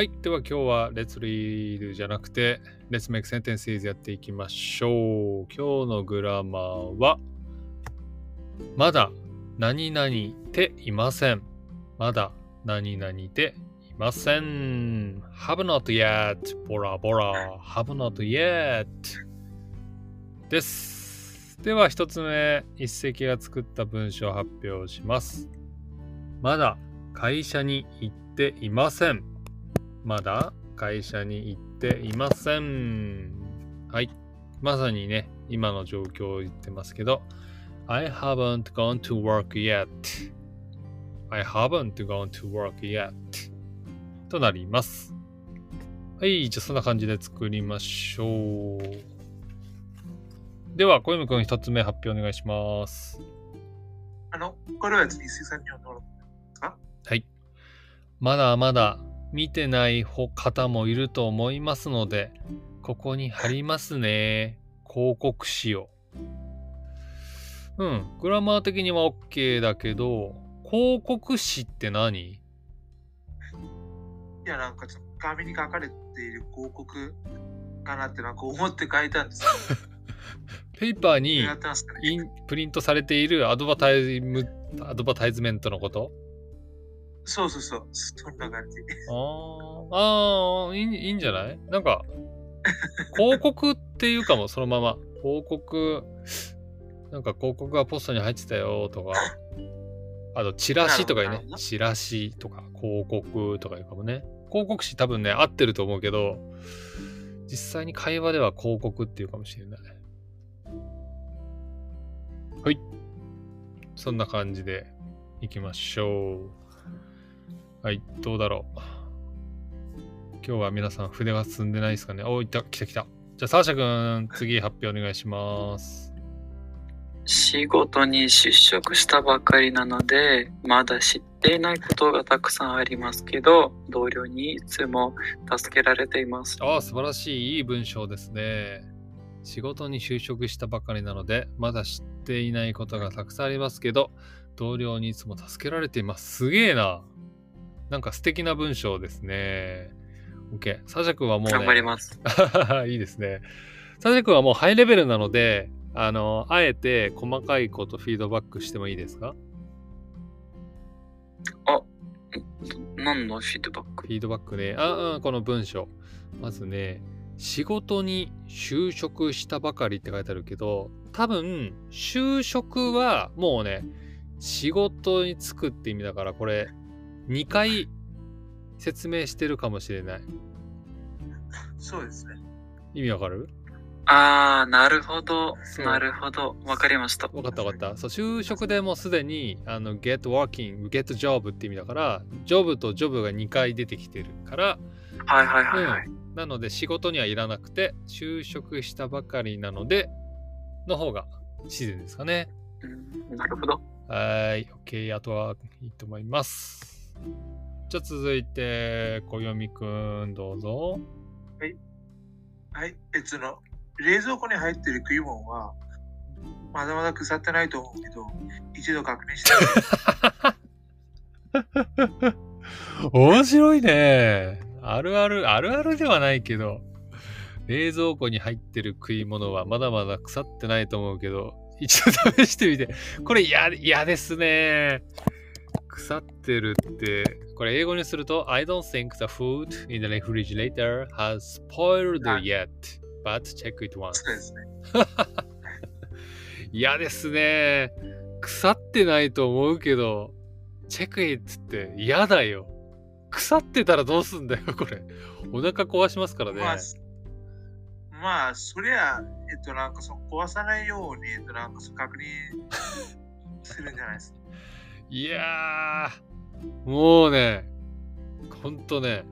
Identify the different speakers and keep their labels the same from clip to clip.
Speaker 1: はい。では今日は Let's Read じゃなくて Let's Make Sentences やっていきましょう。今日のグラマーはまだ何々ていません。まだ何々ていません。Have not yet. ボラボラ。Have not yet. です。では一つ目、一石が作った文章を発表します。まだ会社に行っていません。まだ会社に行っていません。はい。まさにね、今の状況を言ってますけど、I haven't gone to work yet. I haven't gone to work yet. となります。はい。じゃあそんな感じで作りましょう。では、小泉くん一つ目発表お願いします。
Speaker 2: あの、これは次、水産業の
Speaker 1: はい。まだまだ見てない方もいると思いますので、ここに貼りますね。広告誌を。うん。グラマー的には OK だけど、広告誌って何？
Speaker 2: いや、なんかちょっと紙に書かれている広告かなってなんか思って書いたんですよ。
Speaker 1: ペーパーにインプリントされているアドバタイムアドバタイズメントのこと？
Speaker 2: そうそうそう、そんな感じ。
Speaker 1: あーあーいい、いいんじゃない？なんか、広告っていうかも、そのまま。広告、なんか広告がポストに入ってたよとか、あと、チラシとかにねチラシとか、広告とかいうかもね。広告誌多分ね、合ってると思うけど、実際に会話では広告っていうかもしれない。はい。そんな感じでいきましょう。はい、どうだろう。今日は皆さん筆が進んでないですかねお、いった、来た来た。じゃあ、サーシャ君、次発表お願いします。
Speaker 3: 仕事に出職したばかりなので、まだ知っていないことがたくさんありますけど、同僚にいつも助けられています。
Speaker 1: ああ、素晴らしい、いい文章ですね。仕事に就職したばかりなので、まだ知っていないことがたくさんありますけど、同僚にいつも助けられています。すげえな。なんか素敵な文章ですね。OK。サーシャ君はもうね、
Speaker 3: 頑張ります。
Speaker 1: いいですね。サジ君はもうハイレベルなので、あの、あえて細かいことフィードバックしてもいいですか？
Speaker 3: 何のフィードバック？
Speaker 1: フィードバックね。ああ、この文章。まずね、仕事に就職したばかりって書いてあるけど、多分、就職はもうね、仕事に就くって意味だから、これ、2回説明してるかもしれない。
Speaker 2: そうですね。
Speaker 1: 意味わかる？
Speaker 3: あー、なるほど。なるほど。わかりました。
Speaker 1: わかったわかった。そう、就職でもうすでに、あの、get working, get job って意味だから、job と job が2回出てきてるから、
Speaker 3: はいはいはいはい。
Speaker 1: なので仕事にはいらなくて、就職したばかりなので、の方が自然ですかね。
Speaker 3: うんなるほど。
Speaker 1: はーい、OK。あとはいいと思います。じゃあ続いて、小読みくん、どうぞ。
Speaker 2: はい、えその、冷蔵庫に入っている食い物は、まだまだ腐ってないと思うけど、一度確認してみて
Speaker 1: 面白いね。あるある、あるあるではないけど、冷蔵庫に入ってる食い物はまだまだ腐ってないと思うけど、一度試してみて。これ嫌、嫌ですね。腐ってるって、これ英語にすると、I don't think the food in the refrigerator has spoiled
Speaker 2: はい
Speaker 1: yet, but check it once.
Speaker 2: そうですね。
Speaker 1: 嫌ですね。腐ってないと思うけど、チェックイットって嫌だよ。腐ってたらどうすんだよ、これ。お腹壊しますからね。
Speaker 2: まあ、まあ、そりゃ、えっと、なんかその壊さないように、えっと、なんか確認するんじゃないですか。
Speaker 1: いやー、もうね、ほんとね、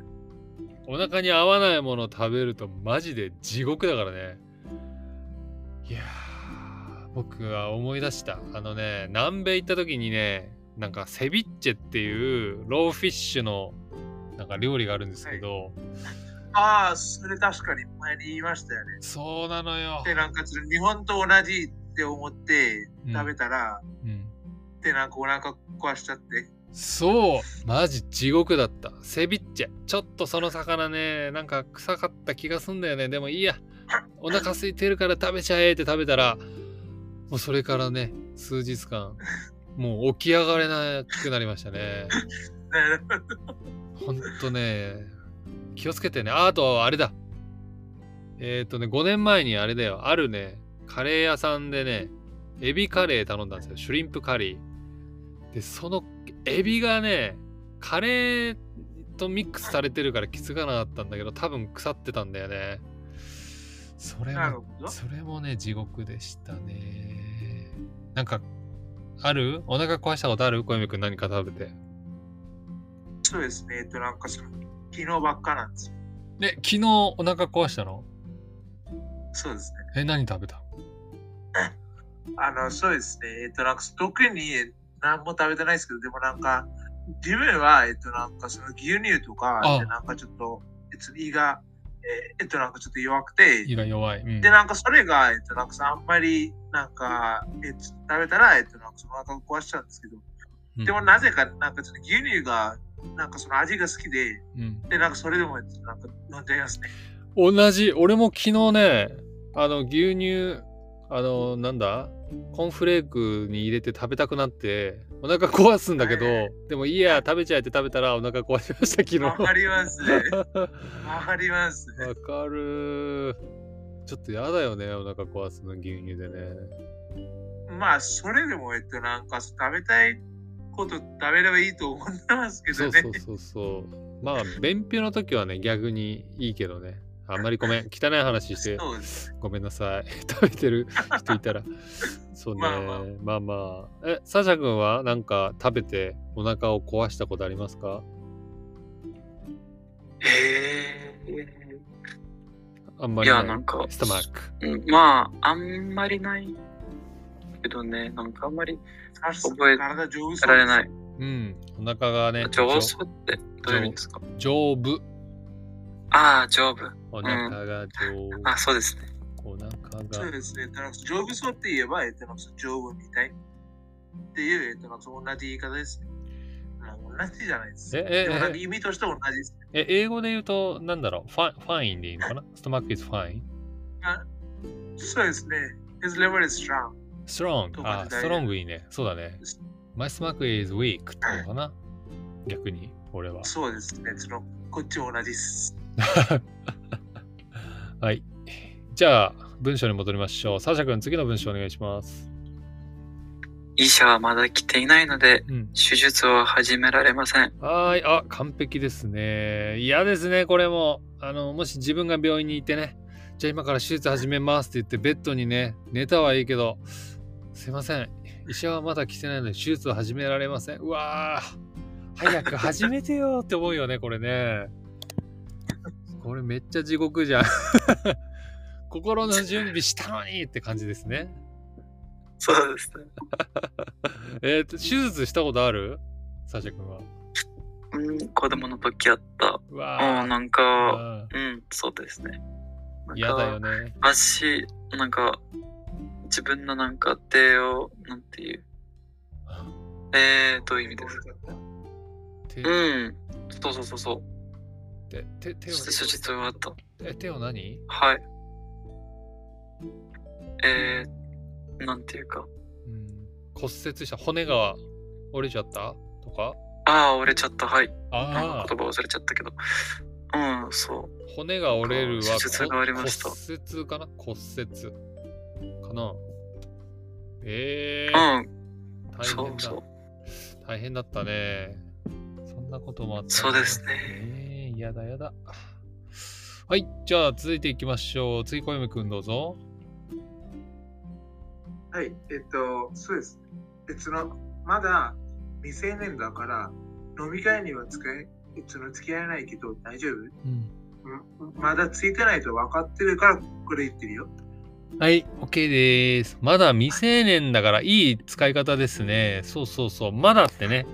Speaker 1: お腹に合わないものを食べるとマジで地獄だからね。いやー、僕は思い出した。あのね、南米行った時にね、なんかセビッチェっていうローフィッシュのなんか料理があるんですけど、
Speaker 2: ああ、それ確かに前に言いましたよね。
Speaker 1: そうなのよ。
Speaker 2: で、なんか日本と同じって思って
Speaker 1: うん
Speaker 2: 食べたら、
Speaker 1: うん、
Speaker 2: で、なんかお腹壊しちゃって、
Speaker 1: そう。マジ地獄だった。セビッチェちょっとその魚ねなんか臭かった気がすんだよね。でもいいや。お腹空いてるから食べちゃえって食べたらもうそれからね数日間もう起き上がれなくなりましたね。
Speaker 2: なるほ。
Speaker 1: んとね気をつけてね。あとあれだ。えっ、とね5年前にあれだよ。あるねカレー屋さんでねエビカレー頼んだんですよ。シュリンプカリー。でそのエビがねカレーとミックスされてるから気づかなかったんだけど多分腐ってたんだよねそれも。それもね地獄でしたねなんかある？お腹壊したことある？小泉くん何か食べて
Speaker 2: そうですね。えっと、なんかその、昨日ばっかなんですよ。
Speaker 1: ね昨日お腹壊したの？
Speaker 2: そうですね。
Speaker 1: え何食べた？
Speaker 2: あの、そうですね。えっと、なんか特に何も食べてないですけど、でもなんか、自分は、えっと、なんかその牛乳とかなんかちょっと、えっと、胃が、えっと、なんかちょっと弱くて、
Speaker 1: 胃が弱い、うん。
Speaker 2: で、なんかそれが、えっと、なんかさ、あんまり、なんか、えっと、食べたら、えっと、なんかそのお腹を壊しちゃうんですけど、
Speaker 1: うん。
Speaker 2: でもなぜか、なんかちょっと牛乳が、なんかその味が好きで、
Speaker 1: うん。
Speaker 2: で、なんかそれでも、えっとなんか飲んじゃいますね。
Speaker 1: 同じ。俺も昨日ねあの牛乳あのなんだ？コーンフレークに入れて食べたくなってお腹壊すんだけど、
Speaker 2: はい
Speaker 1: でもいいや食べちゃえって食べたらお腹壊しました昨日
Speaker 2: わかりますね。わかりますね。
Speaker 1: わかるちょっとやだよねお腹壊すの牛乳でね
Speaker 2: まあ、それでも、えっと、なんか食べたいこと食べればいいと思ってますけどね。
Speaker 1: そうそうそうそうまあ便秘の時はね逆にいいけどねあんまりごめん汚い話して
Speaker 2: そうです。
Speaker 1: ごめんなさい。食べてる人いたら。そうね。
Speaker 2: まあまあ
Speaker 1: まあまあ。え、サシャ君はなんか食べてお腹を壊したことありますか？
Speaker 3: へえ。
Speaker 1: あんまり
Speaker 3: いや、なんか、
Speaker 1: ストマック。
Speaker 3: うんまあ、あんまりないけどね、なんかあんまり覚え
Speaker 2: 体丈夫そう
Speaker 3: られない。
Speaker 1: うん。お腹がね、
Speaker 3: 丈夫そうってどういう意味ですか？
Speaker 1: 丈夫。
Speaker 3: ああ、丈夫。
Speaker 1: お腹が丈夫。
Speaker 3: あ、そうですね。
Speaker 1: お腹が。
Speaker 2: そうですね。丈夫そうって言えば、えっと、丈夫みたいっていう、えっと、同じ言い方です同じじゃないです。
Speaker 1: ええ
Speaker 2: 意味としては同じですね。
Speaker 1: え、英語で言うと、なんだろう、ファファインでいいのかな？ストマック is fine?
Speaker 2: そうですね。His liver is strong.
Speaker 1: strong. あ、
Speaker 2: で大丈夫
Speaker 1: strong いいね。そうだね。My stomach is weak ってのかな？逆に、俺は。
Speaker 2: そうですね。そのこっちも同じです。
Speaker 1: はい。じゃあ、文章に戻りましょう。サシャ君、次の文章お願いします。
Speaker 3: 医者はまだ来ていないので、
Speaker 1: うん。
Speaker 3: 手術を始められません。
Speaker 1: はーい。あ、完璧ですね。嫌ですね、これも。あの、もし自分が病院にいてね、じゃあ今から手術始めますって言って、ベッドにね、寝たはいいけど、すいません。医者はまだ来てないので、手術を始められません。うわー、早く始めてよって思うよね、これね。これめっちゃ地獄じゃん。心の準備したのにって感じですね。
Speaker 3: そうですね。
Speaker 1: えっと、手術したことある？サシャ君は。
Speaker 3: うん、子供の時あった。
Speaker 1: うわ
Speaker 3: あなん
Speaker 1: ー
Speaker 3: か、
Speaker 1: あ
Speaker 3: うん、そうですね。
Speaker 1: ー嫌だよね。
Speaker 3: 足、なんか、自分のなんか手を、なんていう。えー、どういう意味ですか？
Speaker 1: 手
Speaker 3: うん、そうそうそうそう。
Speaker 1: 手手手を
Speaker 3: 手術があった。
Speaker 1: え手を何？
Speaker 3: はい。えー、なんていうか。
Speaker 1: うん。骨折した。骨が折れちゃった？とか？
Speaker 3: ああ、折れちゃった。はい。
Speaker 1: ああ
Speaker 3: 言葉忘れちゃったけど。うん、そう。
Speaker 1: 骨が折れるは
Speaker 3: 手術がありました。
Speaker 1: 骨折かな？骨折。かな？ええ
Speaker 3: うん、
Speaker 1: 大変だ。
Speaker 3: そうそう。
Speaker 1: 大変だったね。そんなこともあった
Speaker 3: そうですね。
Speaker 1: ええやだやだはいじゃあ続いていきましょう次小夢くんどうぞ
Speaker 2: はい、えっと、そうです。えその、まだ未成年だから、飲み会には使え、えその付き合えないけど大丈夫？
Speaker 1: うん
Speaker 2: うんまだついてないと分かってるからこれ言ってるよ。
Speaker 1: はい、OK です。まだ未成年だからいい使い方ですね。そうそうそう。まだってね、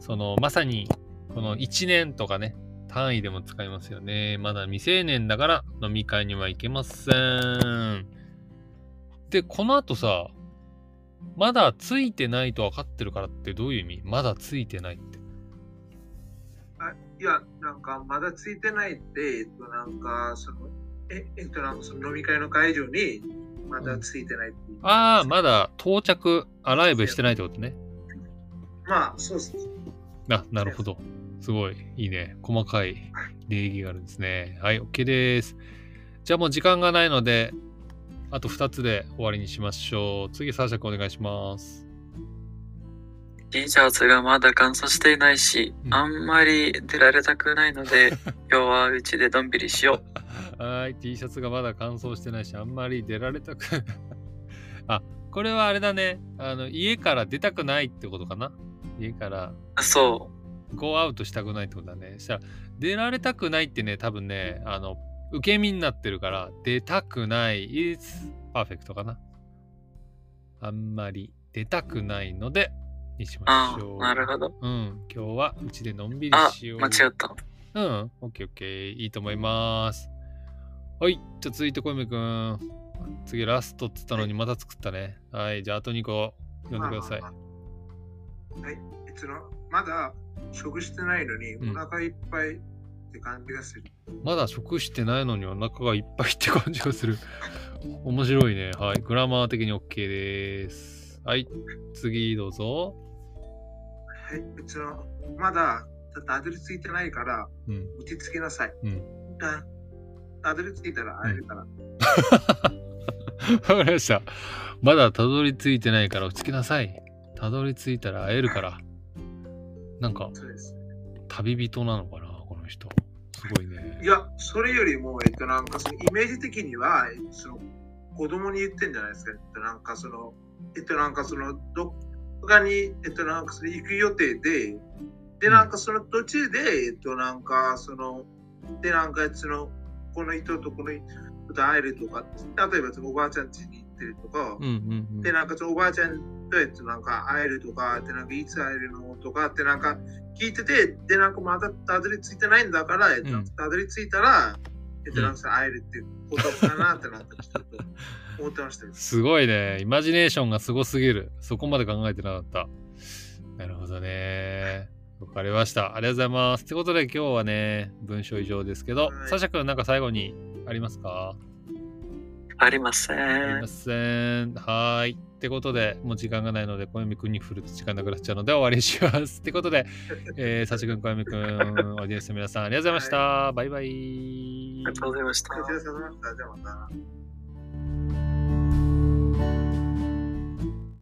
Speaker 1: そのまさにこの1年とかね、単位でも使いますよね。まだ未成年だから飲み会には行けません。で、この後さ、まだついてないと分かってるからってどういう意味？まだついてないって。
Speaker 2: いや、なんかまだついてないって、えっと、なんか、その、え、えっと、なんかその飲み会の会場にまだついてないっていう。
Speaker 1: ああ、まだ到着、アライブしてないってことね。
Speaker 2: まあ、そうです。
Speaker 1: あ、なるほど。すごい、いいね。細かい礼儀があるんですね。はい、OK です。じゃあもう時間がないので、あと2つで終わりにしましょう。次、サーシャ君お願いします。
Speaker 3: T シャツがまだ乾燥していないし、
Speaker 1: うん
Speaker 3: あんまり出られたくないので、今日はうちでのんびりしよう。
Speaker 1: はい、T シャツがまだ乾燥してないし、あんまり出られたく あ、これはあれだね。あの、家から出たくないってことかな。家から
Speaker 3: そ
Speaker 1: ゴーアウトしたくないってことだね。したら、出られたくないってね、多分ね、あの、受け身になってるから、出たくない is perfect かな。あんまり出たくないので、にしましょう。
Speaker 3: あ、なるほど。
Speaker 1: うん、今日はうちでのんびり
Speaker 3: あ
Speaker 1: しよ、う。
Speaker 3: 間違った。
Speaker 1: うん、オッケーオッケー、いいと思います。はい、じゃあ続いて小梅くん。次ラストっつったのにまた作ったね。はい、じゃああと2個読んでください
Speaker 2: ま。あまあまあはい。えっと、まだ食してないのに、
Speaker 1: うん
Speaker 2: お腹いっぱいって感じがする。
Speaker 1: まだ食してないのにお腹がいっぱいって感じがする。面白いね。はい。グラマー的に OK です。はい。次どうぞ。
Speaker 2: はい。えっと、まだたどり着いてないから、
Speaker 1: うん。
Speaker 2: 落ち着きなさい。
Speaker 1: うん。
Speaker 2: たたどり着いたら会えるから。
Speaker 1: わかりました。まだたどり着いてないから落ち着きなさい。たどり着いたら会えるから。なんか
Speaker 2: そうです。
Speaker 1: 旅人なのかなこの人。すごいね
Speaker 2: い。や、それよりも、えっと、なんかそのイメージ的には、えっと、その子供に言ってんじゃないですか。えっと、なんかその、えっと、なんかその、どっかに、えっと、なんかその行く予定で、で、なんかその途中で、えっと、なんかその、で、なんかその、この人とこの人と会えるとか、例えばそのおばあちゃん家に行ってるとか、
Speaker 1: うんうんうん
Speaker 2: で、。なんかおばあちゃんとえっとなんか会えるとか、で、なんかいつ会えるのとかってなんか聞いてて、で、なんかまだたどり着いてないんだから、たどり着いたら、えっとなんか会えるっていうことかなってなってちょっと思ってましたよ。
Speaker 1: すごいね。イマジネーションがすごすぎる。そこまで考えてなかった。なるほどね。わかりました。ありがとうございます。ってことで今日はね、文章以上ですけど、
Speaker 2: はい
Speaker 1: サシャ君なんか最後にありますか？
Speaker 3: ありません
Speaker 1: ありま。せん。はーい。ってことで、もう時間がないので、小泉くんに振ると時間なくなっちゃうので終わりにします。ってことで、えー、サシャ君、小泉くん、オーディエンスの皆さん、ありがとうございました。バイバイ
Speaker 3: ありがとうございました。
Speaker 2: お疲れ様でした。じゃあまた。